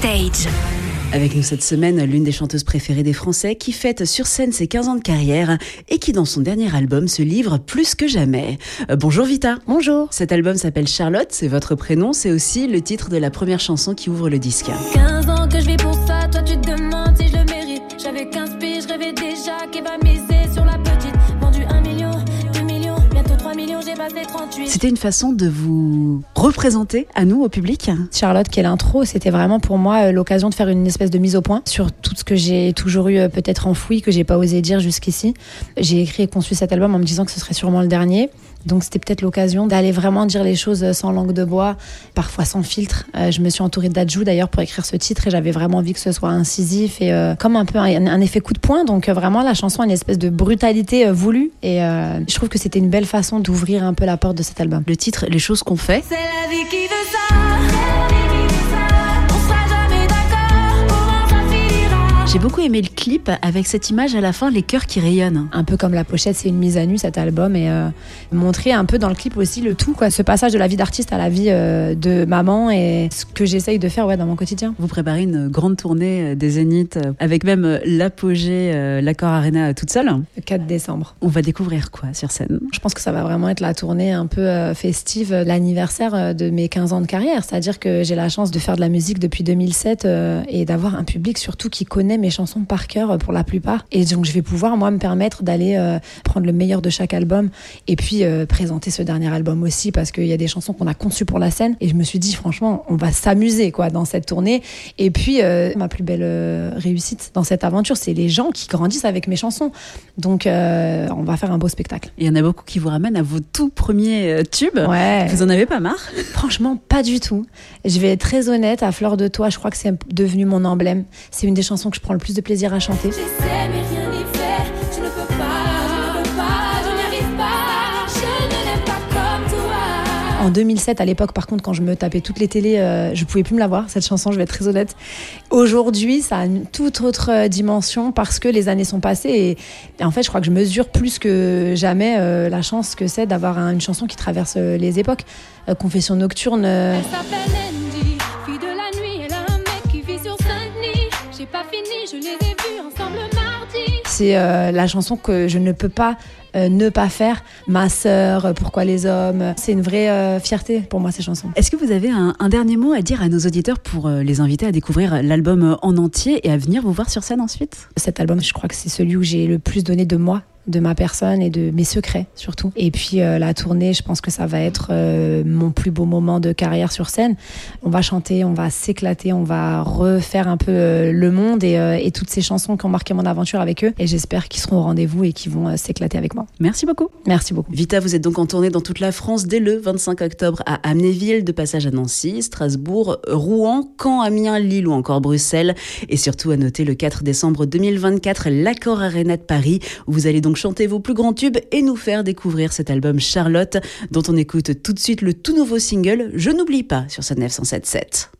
Backstage. Avec nous cette semaine, l'une des chanteuses préférées des Français qui fête sur scène ses 15 ans de carrière et qui dans son dernier album se livre plus que jamais. Euh, bonjour Vita. Bonjour. Cet album s'appelle Charlotte, c'est votre prénom, c'est aussi le titre de la première chanson qui ouvre le disque. 15 ans que je vis pour ça, toi tu te demandes si je le mérite. J'avais 15 piges, je rêvais déjà qu'il va miser sur la C'était une façon de vous représenter à nous, au public Charlotte, qui est l'intro, c'était vraiment pour moi euh, l'occasion de faire une espèce de mise au point sur tout ce que j'ai toujours eu euh, peut-être enfoui, que j'ai pas osé dire jusqu'ici. J'ai écrit et conçu cet album en me disant que ce serait sûrement le dernier. Donc c'était peut-être l'occasion d'aller vraiment dire les choses euh, sans langue de bois, parfois sans filtre. Euh, je me suis entourée d'Adjou d'ailleurs pour écrire ce titre et j'avais vraiment envie que ce soit incisif et euh, comme un peu un, un effet coup de poing. Donc euh, vraiment la chanson a une espèce de brutalité euh, voulue et euh, je trouve que c'était une belle façon d'ouvrir un peu la porte de cet album. Le titre, les choses qu'on fait. C'est la vie qui veut ça. J'ai beaucoup aimé le clip avec cette image à la fin, les cœurs qui rayonnent. Un peu comme la pochette, c'est une mise à nu cet album et euh, montrer un peu dans le clip aussi le tout, quoi, ce passage de la vie d'artiste à la vie euh, de maman et ce que j'essaye de faire ouais, dans mon quotidien. Vous préparez une grande tournée euh, des Zéniths avec même l'apogée, euh, l'accord Arena toute seule. Le 4 décembre. On va découvrir quoi sur scène? Je pense que ça va vraiment être la tournée un peu festive, l'anniversaire de mes 15 ans de carrière. C'est-à-dire que j'ai la chance de faire de la musique depuis 2007 euh, et d'avoir un public surtout qui connaît mes chansons par cœur euh, pour la plupart. Et donc je vais pouvoir moi me permettre d'aller euh, prendre le meilleur de chaque album et puis euh, présenter ce dernier album aussi parce qu'il y a des chansons qu'on a conçues pour la scène. Et je me suis dit franchement, on va s'amuser quoi dans cette tournée. Et puis euh, ma plus belle réussite dans cette aventure, c'est les gens qui grandissent avec mes chansons. Donc on va faire un beau spectacle. Il y en a beaucoup qui vous ramènent à vos tout premiers tubes. Ouais. Vous en avez pas marre? Franchement, pas du tout. Je vais être très honnête, à Fleur de Toi, je crois que c'est devenu mon emblème. C'est une des chansons que je prends le plus de plaisir à chanter. En 2007, à l'époque, par contre, quand je me tapais toutes les télés, euh, je pouvais plus me la voir, cette chanson, je vais être très honnête. Aujourd'hui, ça a une toute autre euh, dimension parce que les années sont passées et, et en fait, je crois que je mesure plus que jamais euh, la chance que c'est d'avoir un- une chanson qui traverse euh, les époques. Euh, Confession nocturne. Elle fini, je les ai vus ensemble mardi. C'est euh, la chanson que je ne peux pas euh, ne pas faire. Ma sœur, euh, Pourquoi les hommes. C'est une vraie euh, fierté pour moi, ces chansons. Est-ce que vous avez un, un dernier mot à dire à nos auditeurs pour euh, les inviter à découvrir l'album en entier et à venir vous voir sur scène ensuite? Cet album, je crois que c'est celui où j'ai le plus donné de moi, de ma personne et de mes secrets surtout. Et puis euh, la tournée, je pense que ça va être euh, mon plus beau moment de carrière sur scène. On va chanter, on va s'éclater, on va refaire un peu euh, le monde et, euh, et toutes ces chansons qui ont marqué mon aventure avec eux. Et j'espère qu'ils seront au rendez-vous et qu'ils vont euh, s'éclater avec moi. Merci beaucoup. Merci beaucoup. Vita, vous êtes donc en tournée dans toute la France dès le 25 octobre à Amnéville, de passage à Nancy, Strasbourg, Rouen, Caen, Amiens, Lille ou encore Bruxelles. Et surtout à noter le 4 décembre 2024, l'Accord Arena de Paris, où vous allez donc chanter vos plus grands tubes et nous faire découvrir cet album Charlotte, dont on écoute tout de suite le tout nouveau single Je n'oublie pas sur ce 907.7.